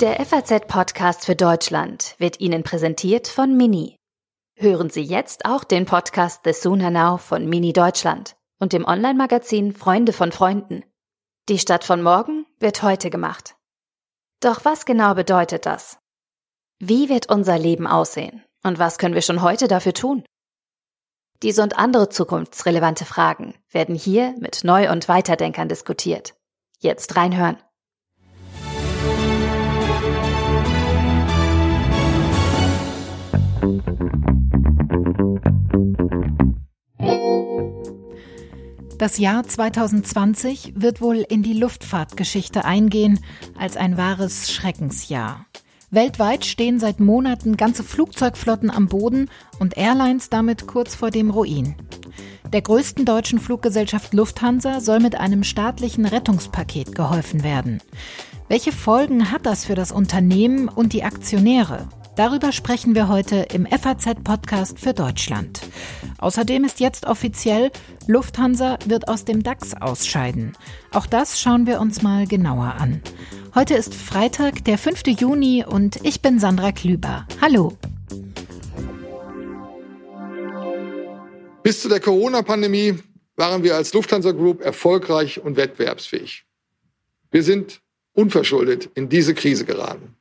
Der FAZ-Podcast für Deutschland wird Ihnen präsentiert von Mini. Hören Sie jetzt auch den Podcast The Sooner Now von Mini Deutschland und dem Online-Magazin Freunde von Freunden. Die Stadt von morgen wird heute gemacht. Doch was genau bedeutet das? Wie wird unser Leben aussehen? Und was können wir schon heute dafür tun? Diese und andere zukunftsrelevante Fragen werden hier mit Neu- und Weiterdenkern diskutiert. Jetzt reinhören. Das Jahr 2020 wird wohl in die Luftfahrtgeschichte eingehen als ein wahres Schreckensjahr. Weltweit stehen seit Monaten ganze Flugzeugflotten am Boden und Airlines damit kurz vor dem Ruin. Der größten deutschen Fluggesellschaft Lufthansa soll mit einem staatlichen Rettungspaket geholfen werden. Welche Folgen hat das für das Unternehmen und die Aktionäre? Darüber sprechen wir heute im FAZ-Podcast für Deutschland. Außerdem ist jetzt offiziell, Lufthansa wird aus dem DAX ausscheiden. Auch das schauen wir uns mal genauer an. Heute ist Freitag, der 5. Juni und ich bin Sandra Klüber. Hallo. Bis zu der Corona-Pandemie waren wir als Lufthansa Group erfolgreich und wettbewerbsfähig. Wir sind unverschuldet in diese Krise geraten.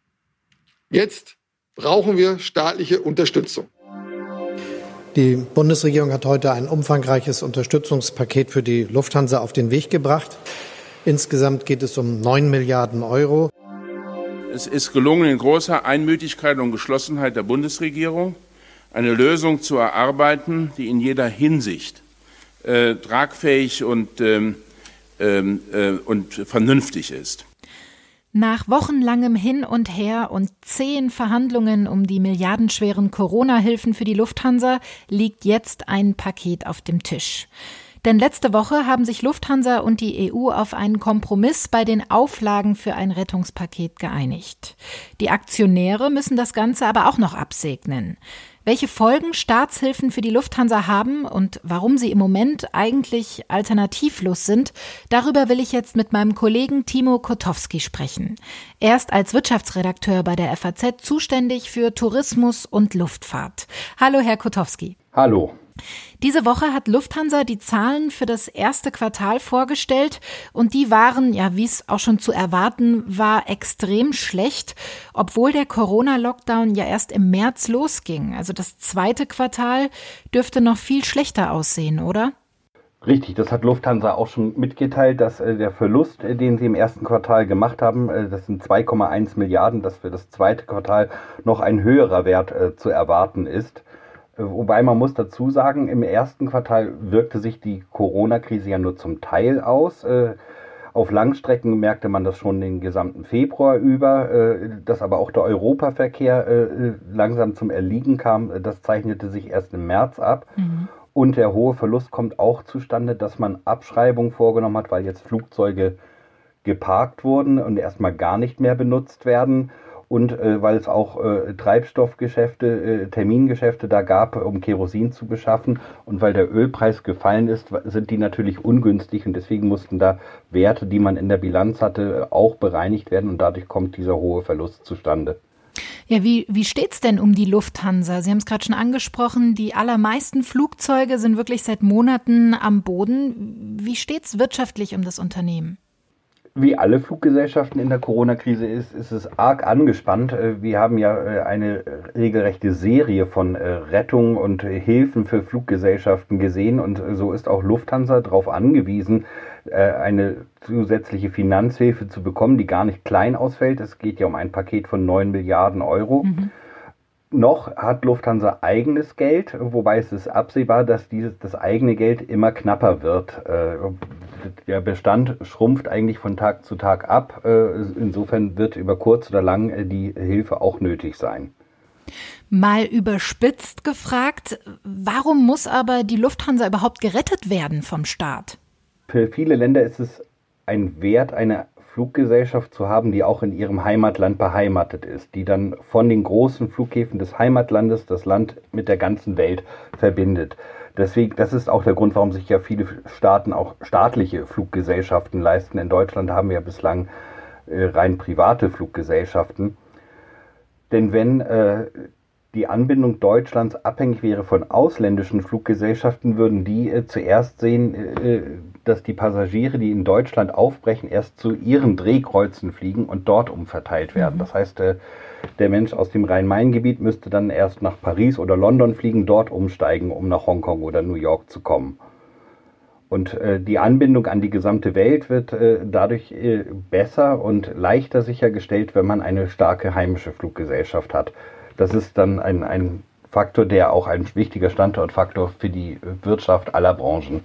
Jetzt brauchen wir staatliche Unterstützung. Die Bundesregierung hat heute ein umfangreiches Unterstützungspaket für die Lufthansa auf den Weg gebracht. Insgesamt geht es um 9 Milliarden Euro. Es ist gelungen, in großer Einmütigkeit und Geschlossenheit der Bundesregierung eine Lösung zu erarbeiten, die in jeder Hinsicht äh, tragfähig und, ähm, ähm äh, und vernünftig ist. Nach wochenlangem Hin und Her und zehn Verhandlungen um die milliardenschweren Corona-Hilfen für die Lufthansa liegt jetzt ein Paket auf dem Tisch. Denn letzte Woche haben sich Lufthansa und die EU auf einen Kompromiss bei den Auflagen für ein Rettungspaket geeinigt. Die Aktionäre müssen das Ganze aber auch noch absegnen. Welche Folgen Staatshilfen für die Lufthansa haben und warum sie im Moment eigentlich alternativlos sind, darüber will ich jetzt mit meinem Kollegen Timo Kotowski sprechen. Er ist als Wirtschaftsredakteur bei der FAZ zuständig für Tourismus und Luftfahrt. Hallo, Herr Kotowski. Hallo. Diese Woche hat Lufthansa die Zahlen für das erste Quartal vorgestellt und die waren, ja, wie es auch schon zu erwarten war, extrem schlecht, obwohl der Corona-Lockdown ja erst im März losging. Also das zweite Quartal dürfte noch viel schlechter aussehen, oder? Richtig, das hat Lufthansa auch schon mitgeteilt, dass äh, der Verlust, äh, den sie im ersten Quartal gemacht haben, äh, das sind 2,1 Milliarden, dass für das zweite Quartal noch ein höherer Wert zu erwarten ist. Wobei man muss dazu sagen, im ersten Quartal wirkte sich die Corona-Krise ja nur zum Teil aus. Äh, auf Langstrecken merkte man das schon den gesamten Februar über, äh, dass aber auch der Europaverkehr äh, langsam zum Erliegen kam. Das zeichnete sich erst im März ab. Mhm. Und der hohe Verlust kommt auch zustande, dass man Abschreibungen vorgenommen hat, weil jetzt Flugzeuge geparkt wurden und erstmal gar nicht mehr benutzt werden und äh, weil es auch äh, Treibstoffgeschäfte, äh, Termingeschäfte da gab, um Kerosin zu beschaffen und weil der Ölpreis gefallen ist, sind die natürlich ungünstig und deswegen mussten da Werte, die man in der Bilanz hatte, auch bereinigt werden und dadurch kommt dieser hohe Verlust zustande. Ja, wie, wie steht's denn um die Lufthansa? Sie haben es gerade schon angesprochen, die allermeisten Flugzeuge sind wirklich seit Monaten am Boden. Wie steht's wirtschaftlich um das Unternehmen? Wie alle Fluggesellschaften in der Corona-Krise ist, ist es arg angespannt. Äh, wir haben ja äh, eine regelrechte Serie von äh, Rettungen und Hilfen für Fluggesellschaften gesehen und so ist auch Lufthansa darauf angewiesen, eine zusätzliche Finanzhilfe zu bekommen, die gar nicht klein ausfällt. Es geht ja um ein Paket von 9 Milliarden Euro. Mhm. Noch hat Lufthansa eigenes Geld, wobei es ist absehbar, dass dieses, das eigene Geld immer knapper wird der Bestand schrumpft eigentlich von Tag zu Tag ab. Äh, insofern wird über kurz oder lang äh, die Hilfe auch nötig sein. Mal überspitzt gefragt, warum muss aber die Lufthansa überhaupt gerettet werden vom Staat? Für viele Länder ist es ein Wert, eine Fluggesellschaft zu haben, die auch in ihrem Heimatland beheimatet ist, die dann von den großen Flughäfen des Heimatlandes das Land mit der ganzen Welt verbindet. Deswegen, das ist auch der Grund, warum sich ja viele Staaten auch staatliche Fluggesellschaften leisten. In Deutschland haben wir ja bislang äh, rein private Fluggesellschaften. Denn wenn äh, die Anbindung Deutschlands abhängig wäre von ausländischen Fluggesellschaften, würden die äh, zuerst sehen, äh, dass die Passagiere, die in Deutschland aufbrechen, erst zu ihren Drehkreuzen fliegen und dort umverteilt werden. Mhm. Das heißt, äh, der Mensch aus dem Rhein-Main-Gebiet müsste dann erst nach Paris oder London fliegen, dort umsteigen, um nach Hongkong oder New York zu kommen. Und äh, die Anbindung an die gesamte Welt wird äh, dadurch äh, besser und leichter sichergestellt, wenn man eine starke heimische Fluggesellschaft hat. Das ist dann ein, ein Faktor, der auch ein wichtiger Standortfaktor für die Wirtschaft aller Branchen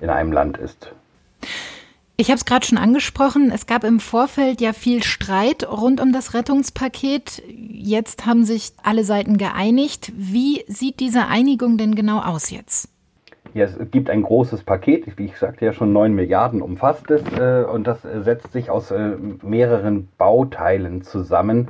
in einem Land ist. Ich habe es gerade schon angesprochen, es gab im Vorfeld ja viel Streit rund um das Rettungspaket. Jetzt haben sich alle Seiten geeinigt. Wie sieht diese Einigung denn genau aus jetzt? Ja, es gibt ein großes Paket, wie ich sagte ja schon, 9 Milliarden umfasst es äh, und das setzt sich aus äh, mehreren Bauteilen zusammen.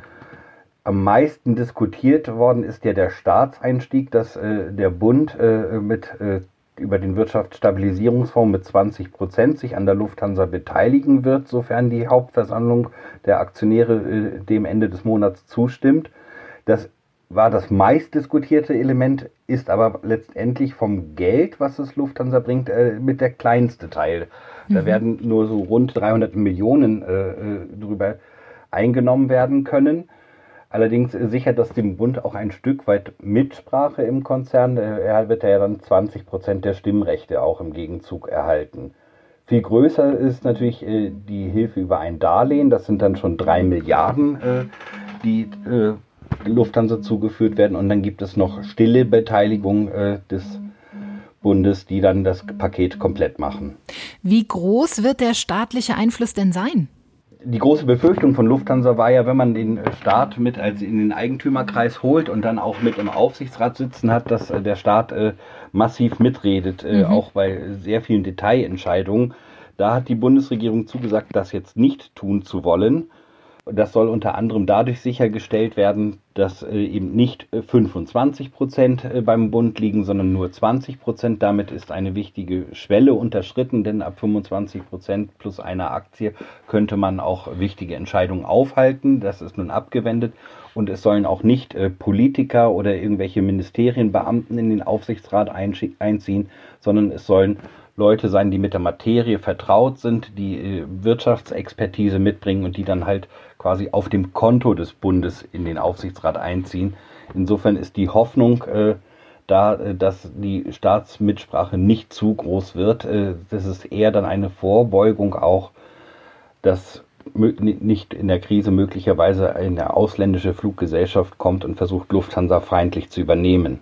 Am meisten diskutiert worden ist ja der Staatseinstieg, dass äh, der Bund äh, mit äh, über den Wirtschaftsstabilisierungsfonds mit 20 Prozent sich an der Lufthansa beteiligen wird, sofern die Hauptversammlung der Aktionäre äh, dem Ende des Monats zustimmt. Das war das meistdiskutierte Element, ist aber letztendlich vom Geld, was es Lufthansa bringt, äh, mit der kleinste Teil. Mhm. Da werden nur so rund 300 Millionen äh, drüber eingenommen werden können. Allerdings sichert das dem Bund auch ein Stück weit Mitsprache im Konzern. Äh, er wird ja dann 20 Prozent der Stimmrechte auch im Gegenzug erhalten. Viel größer ist natürlich äh, die Hilfe über ein Darlehen. Das sind dann schon drei Milliarden, äh, die Lufthansa zugeführt werden. Und dann gibt es noch stille Beteiligung des Bundes, die dann das Paket komplett machen. Wie groß wird der staatliche Einfluss denn sein? Die große Befürchtung von Lufthansa war ja, wenn man den Staat mit als in den Eigentümerkreis holt und dann auch mit im Aufsichtsrat sitzen hat, dass äh, der Staat äh, massiv mitredet, äh, mhm. auch bei sehr vielen Detailentscheidungen. Da hat die Bundesregierung zugesagt, das jetzt nicht tun zu wollen. Das soll unter anderem dadurch sichergestellt werden, dass äh, eben nicht 25 äh, Prozent äh, beim Bund liegen, sondern nur 20 Prozent. Damit ist eine wichtige Schwelle unterschritten, denn ab 25 Prozent plus einer Aktie könnte man auch wichtige Entscheidungen aufhalten. Das ist nun abgewendet. Und es sollen auch nicht Politiker oder irgendwelche Ministerienbeamten in den Aufsichtsrat einziehen, sondern es sollen Leute sein, die mit der Materie vertraut sind, die Wirtschaftsexpertise mitbringen und die dann halt quasi auf dem Konto des Bundes in den Aufsichtsrat einziehen. Insofern ist die Hoffnung äh, da, äh, dass die Staatsmitsprache nicht zu groß wird. Äh, das ist eher dann eine Vorbeugung auch, dass nicht in der Krise möglicherweise eine ausländische Fluggesellschaft kommt und versucht, Lufthansa feindlich zu übernehmen.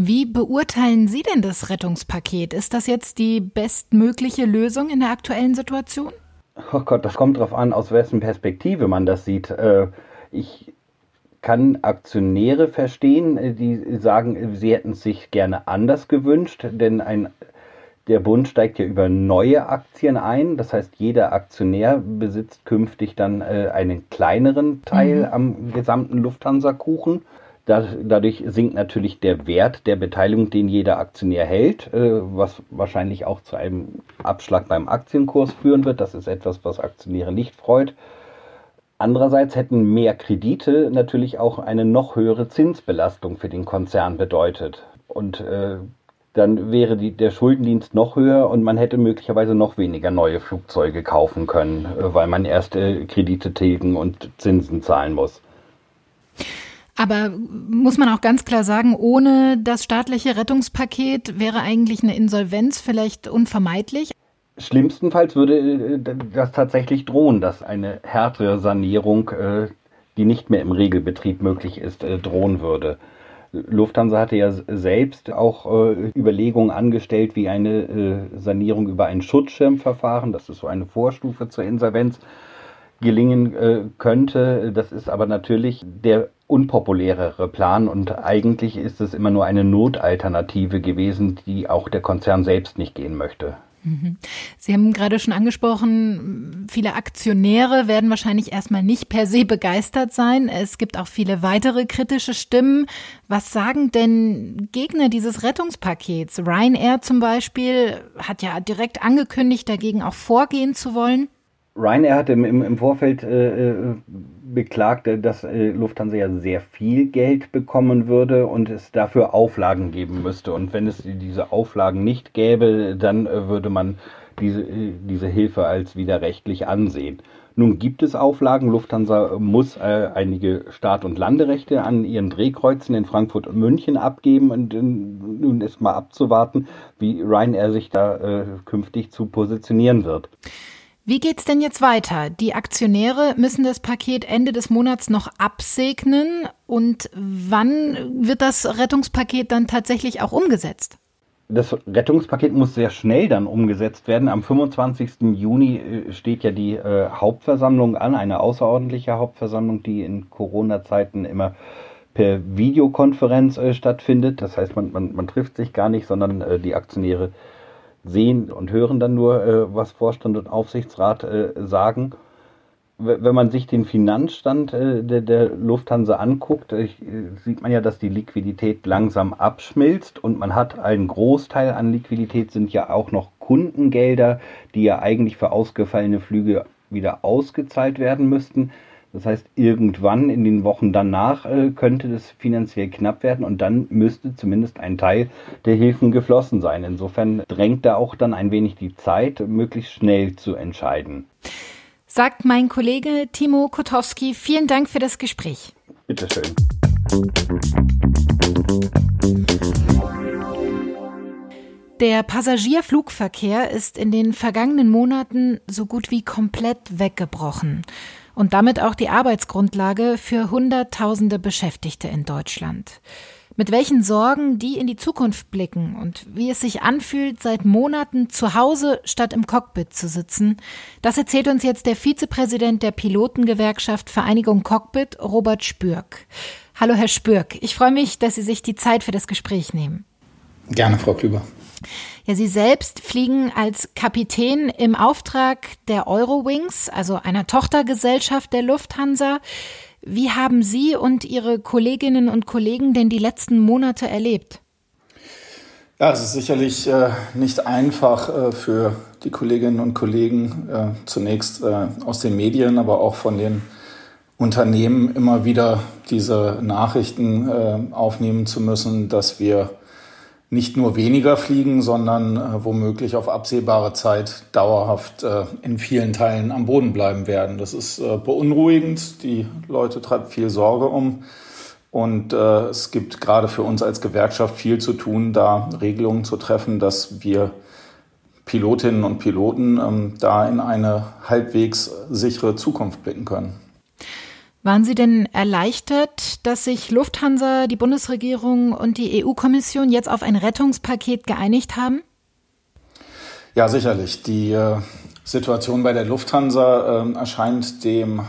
Wie beurteilen Sie denn das Rettungspaket? Ist das jetzt die bestmögliche Lösung in der aktuellen Situation? Oh Gott, das kommt darauf an, aus wessen Perspektive man das sieht. Äh, ich kann Aktionäre verstehen, die sagen, sie hätten es sich gerne anders gewünscht, denn ein, der Bund steigt ja über neue Aktien ein. Das heißt, jeder Aktionär besitzt künftig dann äh, einen kleineren Teil mhm. am gesamten Lufthansa-Kuchen. Dadurch sinkt natürlich der Wert der Beteiligung, den jeder Aktionär hält, äh, was wahrscheinlich auch zu einem Abschlag beim Aktienkurs führen wird. Das ist etwas, was Aktionäre nicht freut. Andererseits hätten mehr Kredite natürlich auch eine noch höhere Zinsbelastung für den Konzern bedeutet. Und äh, dann wäre die, der Schuldendienst noch höher und man hätte möglicherweise noch weniger neue Flugzeuge kaufen können, äh, weil man erst Kredite tilgen und Zinsen zahlen muss. Aber muss man auch ganz klar sagen, ohne das staatliche Rettungspaket wäre eigentlich eine Insolvenz vielleicht unvermeidlich? Schlimmstenfalls würde äh, das tatsächlich drohen, dass eine härtere Sanierung, äh, die nicht mehr im Regelbetrieb möglich ist, äh, drohen würde. Lufthansa hatte ja selbst auch Überlegungen angestellt, wie eine Sanierung über ein Schutzschirmverfahren, das ist so eine Vorstufe zur Insolvenz, gelingen äh, könnte. Das ist aber natürlich der unpopulärere Plan und eigentlich ist es immer nur eine Notalternative gewesen, die auch der Konzern selbst nicht gehen möchte. Mhm. Sie haben gerade schon angesprochen, viele Aktionäre werden wahrscheinlich erstmal nicht per se begeistert sein. Es gibt auch viele weitere kritische Stimmen. Was sagen denn Gegner dieses Rettungspakets? Ryanair zum Beispiel hat ja direkt angekündigt, dagegen auch vorgehen zu wollen. Ryanair hat im, im, im Vorfeld äh, äh beklagt, äh, dass äh, Lufthansa ja sehr viel Geld bekommen würde und es dafür Auflagen geben müsste. Und wenn es diese Auflagen nicht gäbe, dann äh, würde man diese, äh, diese Hilfe als widerrechtlich ansehen. Nun gibt es Auflagen. Lufthansa muss äh, einige Start- und Landerechte an ihren Drehkreuzen in Frankfurt und München abgeben. Und äh, nun ist mal abzuwarten, wie Ryanair sich da äh, künftig zu positionieren wird. Wie geht's denn jetzt weiter? Die Aktionäre müssen das Paket Ende des Monats noch absegnen. Und wann wird das Rettungspaket dann tatsächlich auch umgesetzt? das Rettungspaket muss sehr schnell dann umgesetzt werden. Am 25. Juni äh, steht ja die äh, Hauptversammlung an, eine außerordentliche Hauptversammlung, die in Corona-Zeiten immer per Videokonferenz äh, stattfindet. Das heißt, man, man, man trifft sich gar nicht, sondern äh, die Aktionäre sehen und hören dann nur, äh, was Vorstand und Aufsichtsrat äh, sagen wenn man sich den Finanzstand äh, der, der, Lufthansa anguckt, äh, sieht man ja, dass die Liquidität langsam abschmilzt und man hat einen Großteil an Liquidität sind ja auch noch Kundengelder, die ja eigentlich für ausgefallene Flüge wieder ausgezahlt werden müssten. Das heißt, irgendwann in den Wochen danach äh, könnte das finanziell knapp werden und dann müsste zumindest ein Teil der Hilfen geflossen sein. Insofern drängt da auch dann ein wenig die Zeit, möglichst schnell zu entscheiden sagt mein Kollege Timo Kotowski. Vielen Dank für das Gespräch. Bitteschön. Der Passagierflugverkehr ist in den vergangenen Monaten so gut wie komplett weggebrochen und damit auch die Arbeitsgrundlage für Hunderttausende Beschäftigte in Deutschland mit welchen Sorgen die in die Zukunft blicken und wie es sich anfühlt, seit Monaten zu Hause statt im Cockpit zu sitzen, das erzählt uns jetzt der Vizepräsident der Pilotengewerkschaft Vereinigung Cockpit, Robert Spürk. Hallo, Herr Spürk. Ich freue mich, dass Sie sich die Zeit für das Gespräch nehmen. Gerne, Frau Klüber. Ja, Sie selbst fliegen als Kapitän im Auftrag der Eurowings, also einer Tochtergesellschaft der Lufthansa. Wie haben Sie und Ihre Kolleginnen und Kollegen denn die letzten Monate erlebt? Ja, es ist sicherlich äh, nicht einfach äh, für die Kolleginnen und Kollegen, äh, zunächst äh, aus den Medien, aber auch von den Unternehmen immer wieder diese Nachrichten äh, aufnehmen zu müssen, dass wir nicht nur weniger fliegen, sondern äh, womöglich auf absehbare Zeit dauerhaft äh, in vielen Teilen am Boden bleiben werden. Das ist äh, beunruhigend. Die Leute treibt viel Sorge um. Und äh, es gibt gerade für uns als Gewerkschaft viel zu tun, da Regelungen zu treffen, dass wir Pilotinnen und Piloten ähm, da in eine halbwegs sichere Zukunft blicken können. Waren Sie denn erleichtert, dass sich Lufthansa, die Bundesregierung und die EU-Kommission jetzt auf ein Rettungspaket geeinigt haben? Ja, sicherlich. Die äh, Situation bei der Lufthansa äh, erscheint dem äh,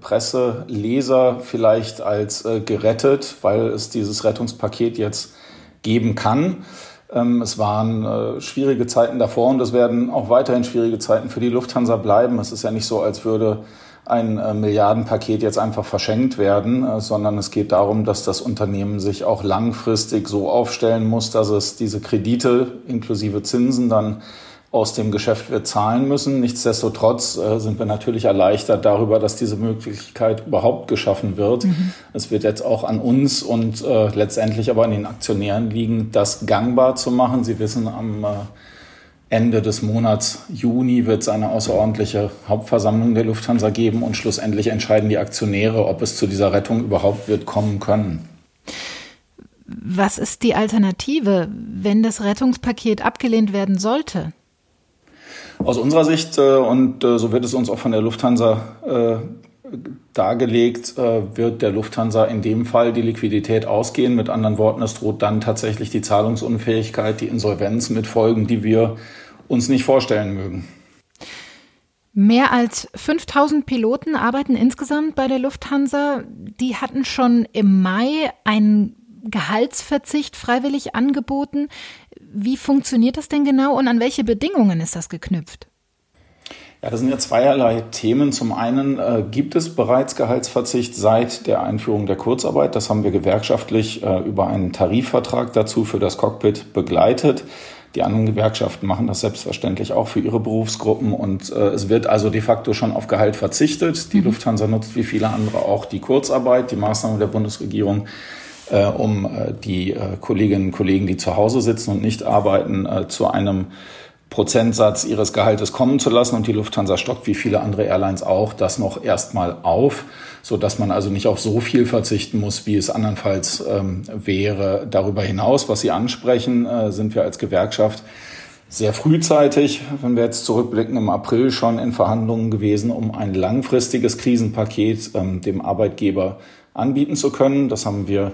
Presseleser vielleicht als äh, gerettet, weil es dieses Rettungspaket jetzt geben kann. Ähm, es waren äh, schwierige Zeiten davor und es werden auch weiterhin schwierige Zeiten für die Lufthansa bleiben. Es ist ja nicht so, als würde ein äh, Milliardenpaket jetzt einfach verschenkt werden, äh, sondern es geht darum, dass das Unternehmen sich auch langfristig so aufstellen muss, dass es diese Kredite inklusive Zinsen dann aus dem Geschäft wird zahlen müssen. Nichtsdestotrotz äh, sind wir natürlich erleichtert darüber, dass diese Möglichkeit überhaupt geschaffen wird. Mhm. Es wird jetzt auch an uns und äh, letztendlich aber an den Aktionären liegen, das gangbar zu machen. Sie wissen, am äh, Ende des Monats Juni wird es eine außerordentliche Hauptversammlung der Lufthansa geben und schlussendlich entscheiden die Aktionäre, ob es zu dieser Rettung überhaupt wird kommen können. Was ist die Alternative, wenn das Rettungspaket abgelehnt werden sollte? Aus unserer Sicht, äh, und äh, so wird es uns auch von der Lufthansa äh, dargelegt, wird der Lufthansa in dem Fall die Liquidität ausgehen. Mit anderen Worten, es droht dann tatsächlich die Zahlungsunfähigkeit, die Insolvenz mit Folgen, die wir uns nicht vorstellen mögen. Mehr als 5000 Piloten arbeiten insgesamt bei der Lufthansa. Die hatten schon im Mai einen Gehaltsverzicht freiwillig angeboten. Wie funktioniert das denn genau und an welche Bedingungen ist das geknüpft? Ja, das sind ja zweierlei Themen. Zum einen äh, gibt es bereits Gehaltsverzicht seit der Einführung der Kurzarbeit. Das haben wir gewerkschaftlich äh, über einen Tarifvertrag dazu für das Cockpit begleitet. Die anderen Gewerkschaften machen das selbstverständlich auch für ihre Berufsgruppen und äh, es wird also de facto schon auf Gehalt verzichtet. Die mhm. Lufthansa nutzt wie viele andere auch die Kurzarbeit, die Maßnahmen der Bundesregierung, äh, um äh, die äh, Kolleginnen und Kollegen, die zu Hause sitzen und nicht arbeiten, zu einem Prozentsatz ihres Gehaltes kommen zu lassen. Und die Lufthansa stockt wie viele andere Airlines auch das noch erstmal auf so dass man also nicht auf so viel verzichten muss, wie es andernfalls ähm, wäre. Darüber hinaus, was Sie ansprechen, äh, sind wir als Gewerkschaft sehr frühzeitig, wenn wir jetzt zurückblicken, im April schon in Verhandlungen gewesen, um ein langfristiges Krisenpaket ähm, dem Arbeitgeber anbieten zu können. Das haben wir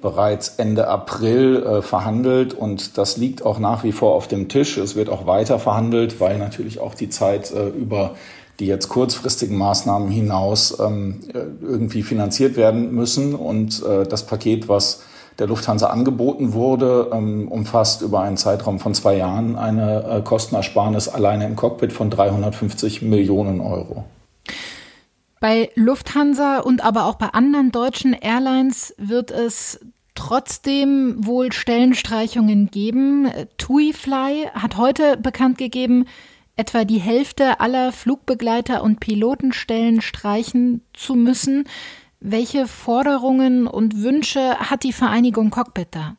bereits Ende April äh, verhandelt und das liegt auch nach wie vor auf dem Tisch. Es wird auch weiter verhandelt, weil natürlich auch die Zeit äh, über die jetzt kurzfristigen Maßnahmen hinaus ähm, irgendwie finanziert werden müssen. Und äh, das Paket, was der Lufthansa angeboten wurde, ähm, umfasst über einen Zeitraum von zwei Jahren eine äh, Kostenersparnis alleine im Cockpit von 350 Millionen Euro. Bei Lufthansa und aber auch bei anderen deutschen Airlines wird es trotzdem wohl Stellenstreichungen geben. TuiFly hat heute bekannt gegeben, etwa die Hälfte aller Flugbegleiter und Pilotenstellen streichen zu müssen. Welche Forderungen und Wünsche hat die Vereinigung Cockpit da?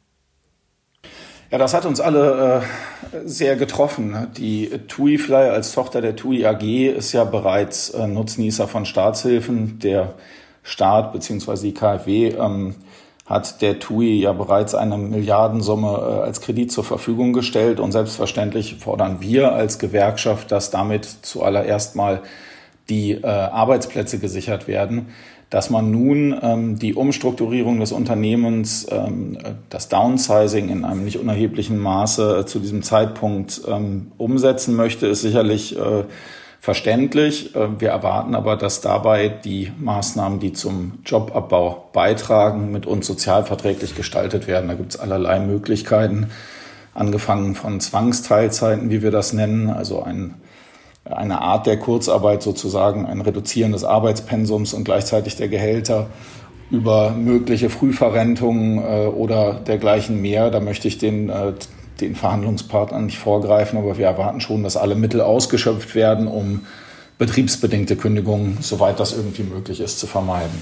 Ja, das hat uns alle äh, sehr getroffen. Die TUI Fly als Tochter der TUI AG ist ja bereits äh, Nutznießer von Staatshilfen. Der Staat bzw. die KfW ähm, hat der TUI ja bereits eine Milliardensumme äh, als Kredit zur Verfügung gestellt. Und selbstverständlich fordern wir als Gewerkschaft, dass damit zuallererst mal die äh, Arbeitsplätze gesichert werden, dass man nun ähm, die Umstrukturierung des Unternehmens, ähm, das Downsizing in einem nicht unerheblichen Maße äh, zu diesem Zeitpunkt ähm, umsetzen möchte, ist sicherlich äh, verständlich. Äh, wir erwarten aber, dass dabei die Maßnahmen, die zum Jobabbau beitragen, mit uns sozialverträglich gestaltet werden. Da gibt es allerlei Möglichkeiten, angefangen von Zwangsteilzeiten, wie wir das nennen, also ein, eine Art der Kurzarbeit sozusagen, ein Reduzieren des Arbeitspensums und gleichzeitig der Gehälter über mögliche Frühverrentungen äh, oder dergleichen mehr. Da möchte ich den äh, den Verhandlungspartnern nicht vorgreifen, aber wir erwarten schon, dass alle Mittel ausgeschöpft werden, um betriebsbedingte Kündigungen, soweit das irgendwie möglich ist, zu vermeiden.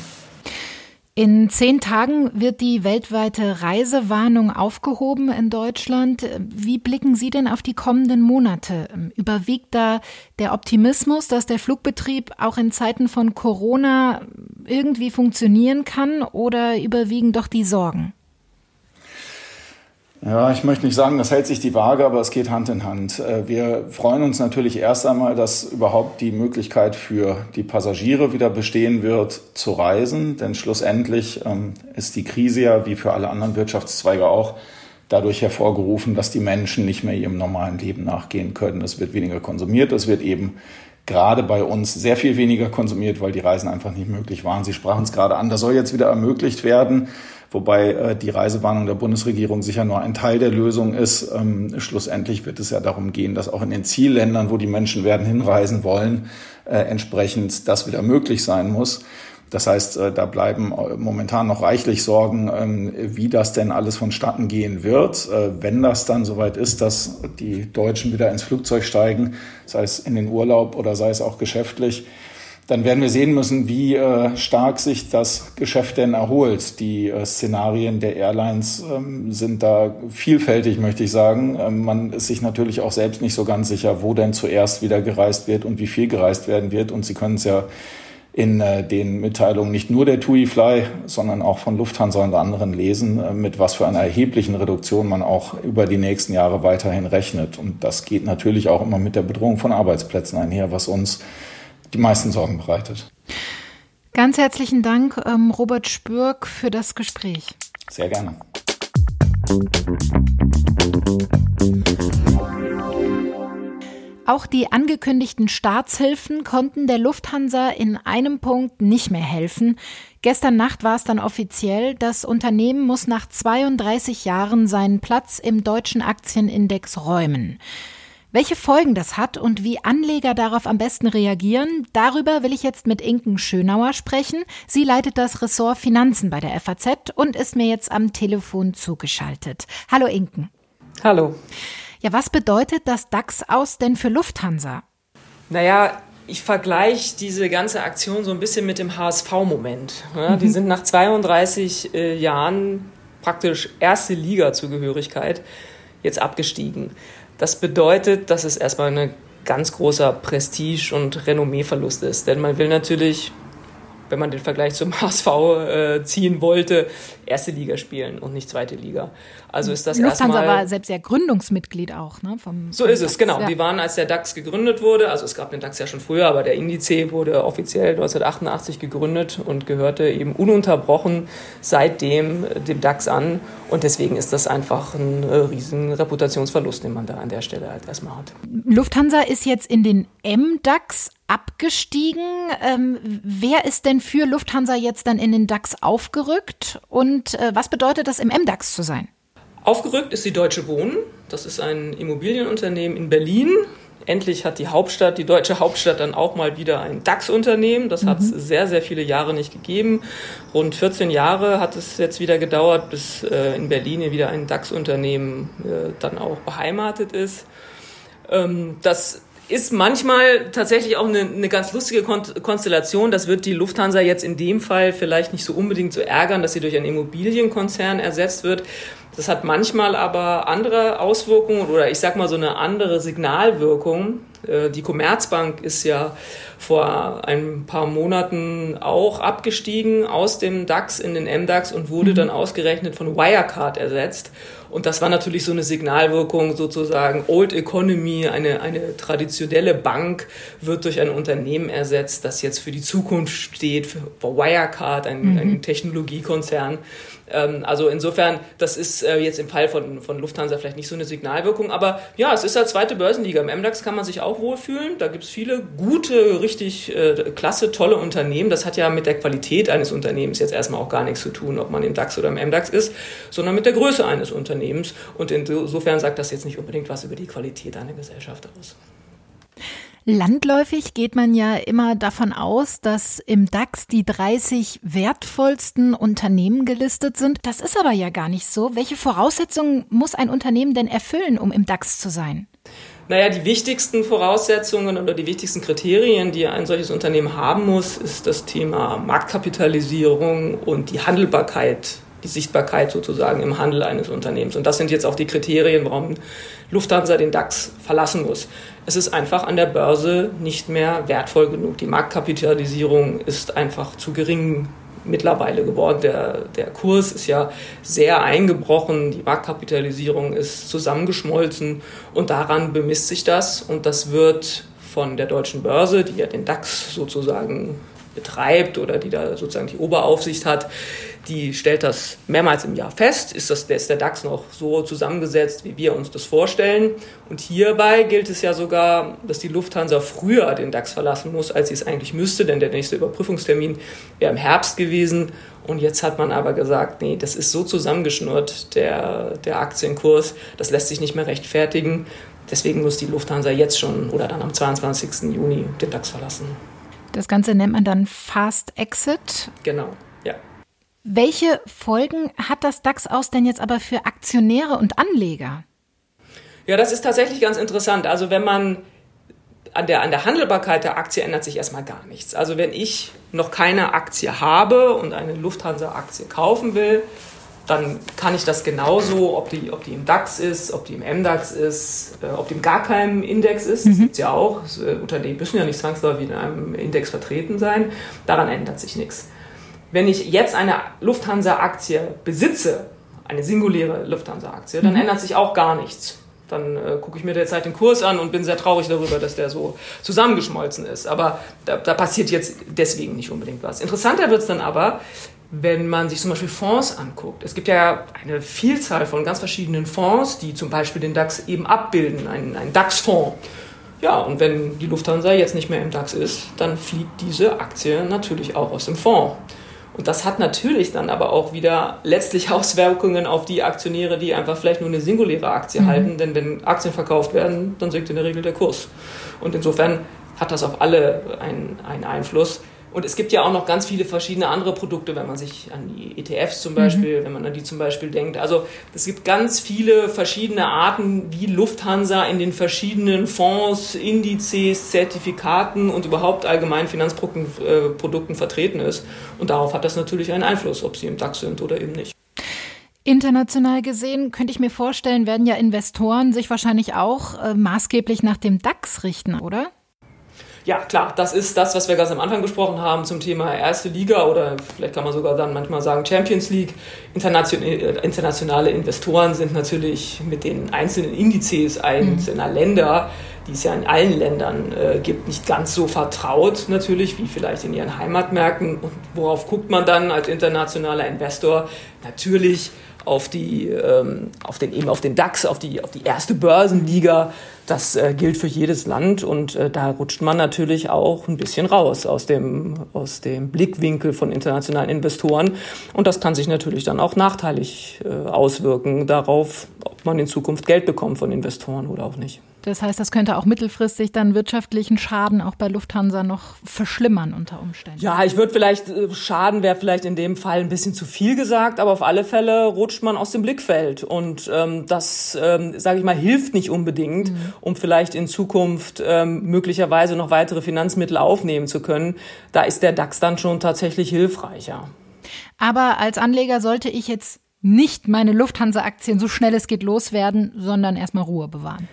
In zehn Tagen wird die weltweite Reisewarnung aufgehoben in Deutschland. Wie blicken Sie denn auf die kommenden Monate? Überwiegt da der Optimismus, dass der Flugbetrieb auch in Zeiten von Corona irgendwie funktionieren kann oder überwiegen doch die Sorgen? Ja, ich möchte nicht sagen, das hält sich die Waage, aber es geht Hand in Hand. Äh, wir freuen uns natürlich erst einmal, dass überhaupt die Möglichkeit für die Passagiere wieder bestehen wird, zu reisen. Denn schlussendlich ähm, ist die Krise ja, wie für alle anderen Wirtschaftszweige auch, dadurch hervorgerufen, dass die Menschen nicht mehr ihrem normalen Leben nachgehen können. Es wird weniger konsumiert, es wird eben gerade bei uns sehr viel weniger konsumiert, weil die Reisen einfach nicht möglich waren. Sie sprachen es gerade an, das soll jetzt wieder ermöglicht werden wobei äh, die Reisewarnung der Bundesregierung sicher nur ein Teil der Lösung ist. Ähm, schlussendlich wird es ja darum gehen, dass auch in den Zielländern, wo die Menschen werden hinreisen wollen, äh, entsprechend das wieder möglich sein muss. Das heißt, äh, da bleiben äh, momentan noch reichlich Sorgen, ähm, wie das denn alles vonstatten gehen wird, äh, wenn das dann soweit ist, dass die Deutschen wieder ins Flugzeug steigen, sei es in den Urlaub oder sei es auch geschäftlich dann werden wir sehen müssen, wie äh, stark sich das Geschäft denn erholt. Die äh, Szenarien der Airlines ähm, sind da vielfältig, möchte ich sagen. Ähm, man ist sich natürlich auch selbst nicht so ganz sicher, wo denn zuerst wieder gereist wird und wie viel gereist werden wird. Und Sie können es ja in äh, den Mitteilungen nicht nur der TUI Fly, sondern auch von Lufthansa und anderen lesen, äh, mit was für einer erheblichen Reduktion man auch über die nächsten Jahre weiterhin rechnet. Und das geht natürlich auch immer mit der Bedrohung von Arbeitsplätzen einher, was uns die meisten Sorgen bereitet. Ganz herzlichen Dank, ähm, Robert Spürk, für das Gespräch. Sehr gerne. Auch die angekündigten Staatshilfen konnten der Lufthansa in einem Punkt nicht mehr helfen. Gestern Nacht war es dann offiziell, das Unternehmen muss nach 32 Jahren seinen Platz im deutschen Aktienindex räumen. Welche Folgen das hat und wie Anleger darauf am besten reagieren, darüber will ich jetzt mit Inken Schönauer sprechen. Sie leitet das Ressort Finanzen bei der FAZ und ist mir jetzt am Telefon zugeschaltet. Hallo Inken. Hallo. Ja, was bedeutet das DAX aus denn für Lufthansa? Naja, ich vergleiche diese ganze Aktion so ein bisschen mit dem HSV-Moment. Ja, mhm. Die sind nach 32 äh, Jahren praktisch erste Liga-Zugehörigkeit jetzt abgestiegen. Das bedeutet, dass es erstmal ein ganz großer Prestige- und Renommeeverlust ist. Denn man will natürlich wenn man den Vergleich zum HSV äh, ziehen wollte, erste Liga spielen und nicht zweite Liga. Also ist das Lufthansa erstmal, war selbst ja Gründungsmitglied auch, ne? Vom, so vom ist DAX. es, genau. Ja. Die waren, als der DAX gegründet wurde, also es gab den DAX ja schon früher, aber der Indice wurde offiziell 1988 gegründet und gehörte eben ununterbrochen seitdem dem DAX an. Und deswegen ist das einfach ein äh, riesen Reputationsverlust, den man da an der Stelle halt erstmal hat. Lufthansa ist jetzt in den MDAX abgestiegen. Ähm, wer ist denn für Lufthansa jetzt dann in den DAX aufgerückt und äh, was bedeutet das im MDAX zu sein? Aufgerückt ist die Deutsche Wohnen. Das ist ein Immobilienunternehmen in Berlin. Endlich hat die Hauptstadt, die deutsche Hauptstadt, dann auch mal wieder ein DAX-Unternehmen. Das mhm. hat es sehr, sehr viele Jahre nicht gegeben. Rund 14 Jahre hat es jetzt wieder gedauert, bis äh, in Berlin wieder ein DAX-Unternehmen äh, dann auch beheimatet ist. Ähm, das ist manchmal tatsächlich auch eine, eine ganz lustige Konstellation. Das wird die Lufthansa jetzt in dem Fall vielleicht nicht so unbedingt so ärgern, dass sie durch einen Immobilienkonzern ersetzt wird. Das hat manchmal aber andere Auswirkungen oder ich sag mal so eine andere Signalwirkung. Äh, die Commerzbank ist ja vor ein paar Monaten auch abgestiegen aus dem DAX in den MDAX und wurde mhm. dann ausgerechnet von Wirecard ersetzt. Und das war natürlich so eine Signalwirkung, sozusagen Old Economy, eine, eine traditionelle Bank wird durch ein Unternehmen ersetzt, das jetzt für die Zukunft steht, für Wirecard, ein, mhm. ein Technologiekonzern. Ähm, also insofern, das ist äh, jetzt im Fall von, von Lufthansa vielleicht nicht so eine Signalwirkung, aber ja, es ist halt zweite Börsenliga. Im MDAX kann man sich auch wohlfühlen. Da gibt es viele gute, richtig äh, klasse, tolle Unternehmen. Das hat ja mit der Qualität eines Unternehmens jetzt erstmal auch gar nichts zu tun, ob man im DAX oder im MDAX ist, sondern mit der Größe eines Unternehmens. Und insofern sagt das jetzt nicht unbedingt was über die Qualität einer Gesellschaft aus. Landläufig geht man ja immer davon aus, dass im DAX die 30 wertvollsten Unternehmen gelistet sind. Das ist aber ja gar nicht so. Welche Voraussetzungen muss ein Unternehmen denn erfüllen, um im DAX zu sein? Naja, die wichtigsten Voraussetzungen oder die wichtigsten Kriterien, die ein solches Unternehmen haben muss, ist das Thema Marktkapitalisierung und die Handelbarkeit die Sichtbarkeit sozusagen im Handel eines Unternehmens. Und das sind jetzt auch die Kriterien, warum Lufthansa den DAX verlassen muss. Es ist einfach an der Börse nicht mehr wertvoll genug. Die Marktkapitalisierung ist einfach zu gering mittlerweile geworden. Der, der Kurs ist ja sehr eingebrochen, die Marktkapitalisierung ist zusammengeschmolzen und daran bemisst sich das und das wird von der deutschen Börse, die ja den DAX sozusagen betreibt oder die da sozusagen die Oberaufsicht hat, die stellt das mehrmals im Jahr fest. Ist, das, ist der DAX noch so zusammengesetzt, wie wir uns das vorstellen? Und hierbei gilt es ja sogar, dass die Lufthansa früher den DAX verlassen muss, als sie es eigentlich müsste, denn der nächste Überprüfungstermin wäre im Herbst gewesen. Und jetzt hat man aber gesagt, nee, das ist so zusammengeschnurrt, der, der Aktienkurs, das lässt sich nicht mehr rechtfertigen. Deswegen muss die Lufthansa jetzt schon oder dann am 22. Juni den DAX verlassen. Das Ganze nennt man dann Fast Exit. Genau, ja. Welche Folgen hat das DAX aus denn jetzt aber für Aktionäre und Anleger? Ja, das ist tatsächlich ganz interessant. Also wenn man an der, an der Handelbarkeit der Aktie ändert sich erstmal gar nichts. Also wenn ich noch keine Aktie habe und eine Lufthansa-Aktie kaufen will, dann kann ich das genauso, ob die, ob die im DAX ist, ob die im MDAX ist, äh, ob die im gar keinem Index ist, das mhm. gibt es ja auch. Äh, Unternehmen müssen ja nicht zwangsläufig in einem Index vertreten sein. Daran ändert sich nichts. Wenn ich jetzt eine Lufthansa-Aktie besitze, eine singuläre Lufthansa-Aktie, dann mhm. ändert sich auch gar nichts. Dann äh, gucke ich mir derzeit den Kurs an und bin sehr traurig darüber, dass der so zusammengeschmolzen ist. Aber da, da passiert jetzt deswegen nicht unbedingt was. Interessanter wird es dann aber, wenn man sich zum Beispiel Fonds anguckt. Es gibt ja eine Vielzahl von ganz verschiedenen Fonds, die zum Beispiel den DAX eben abbilden, ein, ein DAX-Fonds. Ja, und wenn die Lufthansa jetzt nicht mehr im DAX ist, dann fliegt diese Aktie natürlich auch aus dem Fonds. Und das hat natürlich dann aber auch wieder letztlich Auswirkungen auf die Aktionäre, die einfach vielleicht nur eine singuläre Aktie mhm. halten. Denn wenn Aktien verkauft werden, dann sinkt in der Regel der Kurs. Und insofern hat das auf alle einen, einen Einfluss. Und es gibt ja auch noch ganz viele verschiedene andere Produkte, wenn man sich an die ETFs zum Beispiel, mhm. wenn man an die zum Beispiel denkt. Also es gibt ganz viele verschiedene Arten, wie Lufthansa in den verschiedenen Fonds, Indizes, Zertifikaten und überhaupt allgemein Finanzprodukten äh, vertreten ist. Und darauf hat das natürlich einen Einfluss, ob sie im DAX sind oder eben nicht. International gesehen könnte ich mir vorstellen, werden ja Investoren sich wahrscheinlich auch äh, maßgeblich nach dem DAX richten, oder? Ja, klar, das ist das, was wir ganz am Anfang besprochen haben zum Thema erste Liga oder vielleicht kann man sogar dann manchmal sagen Champions League. Äh, internationale Investoren sind natürlich mit den einzelnen Indizes einzelner mhm. Länder, die es ja in allen Ländern äh, gibt, nicht ganz so vertraut natürlich wie vielleicht in ihren Heimatmärkten. Und worauf guckt man dann als internationaler Investor? Natürlich auf die, ähm, auf den, eben auf den DAX, auf die, auf die erste Börsenliga. Das äh, gilt für jedes Land und äh, da rutscht man natürlich auch ein bisschen raus aus dem, aus dem Blickwinkel von internationalen Investoren. Und das kann sich natürlich dann auch nachteilig äh, auswirken darauf, ob man in Zukunft Geld bekommt von Investoren oder auch nicht. Das heißt, das könnte auch mittelfristig dann wirtschaftlichen Schaden auch bei Lufthansa noch verschlimmern unter Umständen. Ja, ich würde vielleicht, äh, Schaden wäre vielleicht in dem Fall ein bisschen zu viel gesagt, aber auf alle Fälle rutscht man aus dem Blickfeld. Und ähm, das, ähm, sage ich mal, hilft nicht unbedingt, mhm. um vielleicht in Zukunft ähm, möglicherweise noch weitere Finanzmittel aufnehmen zu können. Da ist der DAX dann schon tatsächlich hilfreicher. Aber als Anleger sollte ich jetzt nicht meine Lufthansa-Aktien so schnell es geht loswerden, sondern erstmal Ruhe bewahren.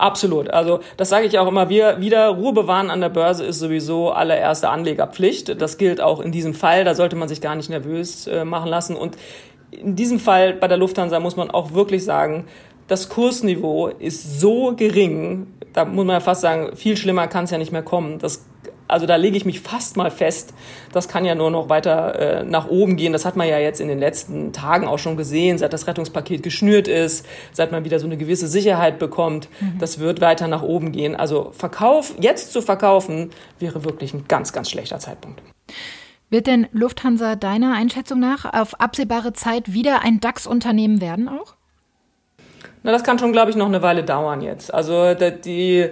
Absolut. Also das sage ich auch immer wir, wieder. Ruhe bewahren an der Börse ist sowieso allererste Anlegerpflicht. Das gilt auch in diesem Fall. Da sollte man sich gar nicht nervös äh, machen lassen. Und in diesem Fall bei der Lufthansa muss man auch wirklich sagen, das Kursniveau ist so gering, da muss man ja fast sagen, viel schlimmer kann es ja nicht mehr kommen. Das also da lege ich mich fast mal fest, das kann ja nur noch weiter äh, nach oben gehen. Das hat man ja jetzt in den letzten Tagen auch schon gesehen, seit das Rettungspaket geschnürt ist, seit man wieder so eine gewisse Sicherheit bekommt. Mhm. Das wird weiter nach oben gehen. Also Verkauf, jetzt zu verkaufen, wäre wirklich ein ganz, ganz schlechter Zeitpunkt. Wird denn Lufthansa deiner Einschätzung nach auf absehbare Zeit wieder ein DAX-Unternehmen werden auch? Na, das kann schon, glaube ich, noch eine Weile dauern jetzt. Also die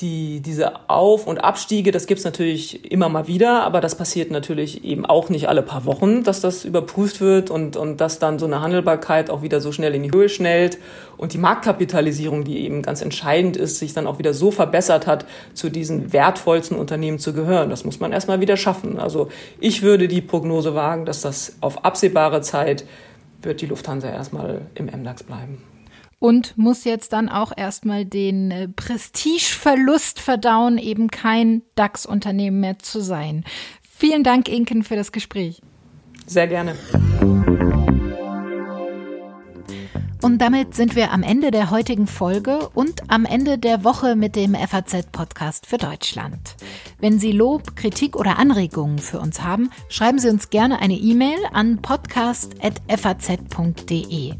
die, diese Auf- und Abstiege, das gibt's natürlich immer mal wieder, aber das passiert natürlich eben auch nicht alle paar Wochen, dass das überprüft wird und, und dass dann so eine Handelbarkeit auch wieder so schnell in die Höhe schnellt und die Marktkapitalisierung, die eben ganz entscheidend ist, sich dann auch wieder so verbessert hat, zu diesen wertvollsten Unternehmen zu gehören. Das muss man erstmal wieder schaffen. Also ich würde die Prognose wagen, dass das auf absehbare Zeit wird die Lufthansa erstmal im MDAX bleiben und muss jetzt dann auch erstmal den äh, Prestigeverlust verdauen, eben kein DAX-Unternehmen mehr zu sein. Vielen Dank, Inken, für das Gespräch. Sehr gerne. Und damit sind wir am Ende der heutigen Folge und am Ende der Woche mit dem FAZ-Podcast für Deutschland. Wenn Sie Lob, Kritik oder Anregungen für uns haben, schreiben Sie uns gerne eine E-Mail an podcast.faz.de.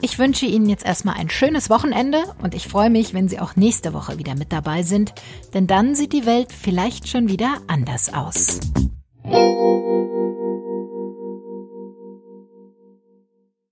Ich wünsche Ihnen jetzt erstmal ein schönes Wochenende und ich freue mich, wenn Sie auch nächste Woche wieder mit dabei sind, denn dann sieht die Welt vielleicht schon wieder anders aus.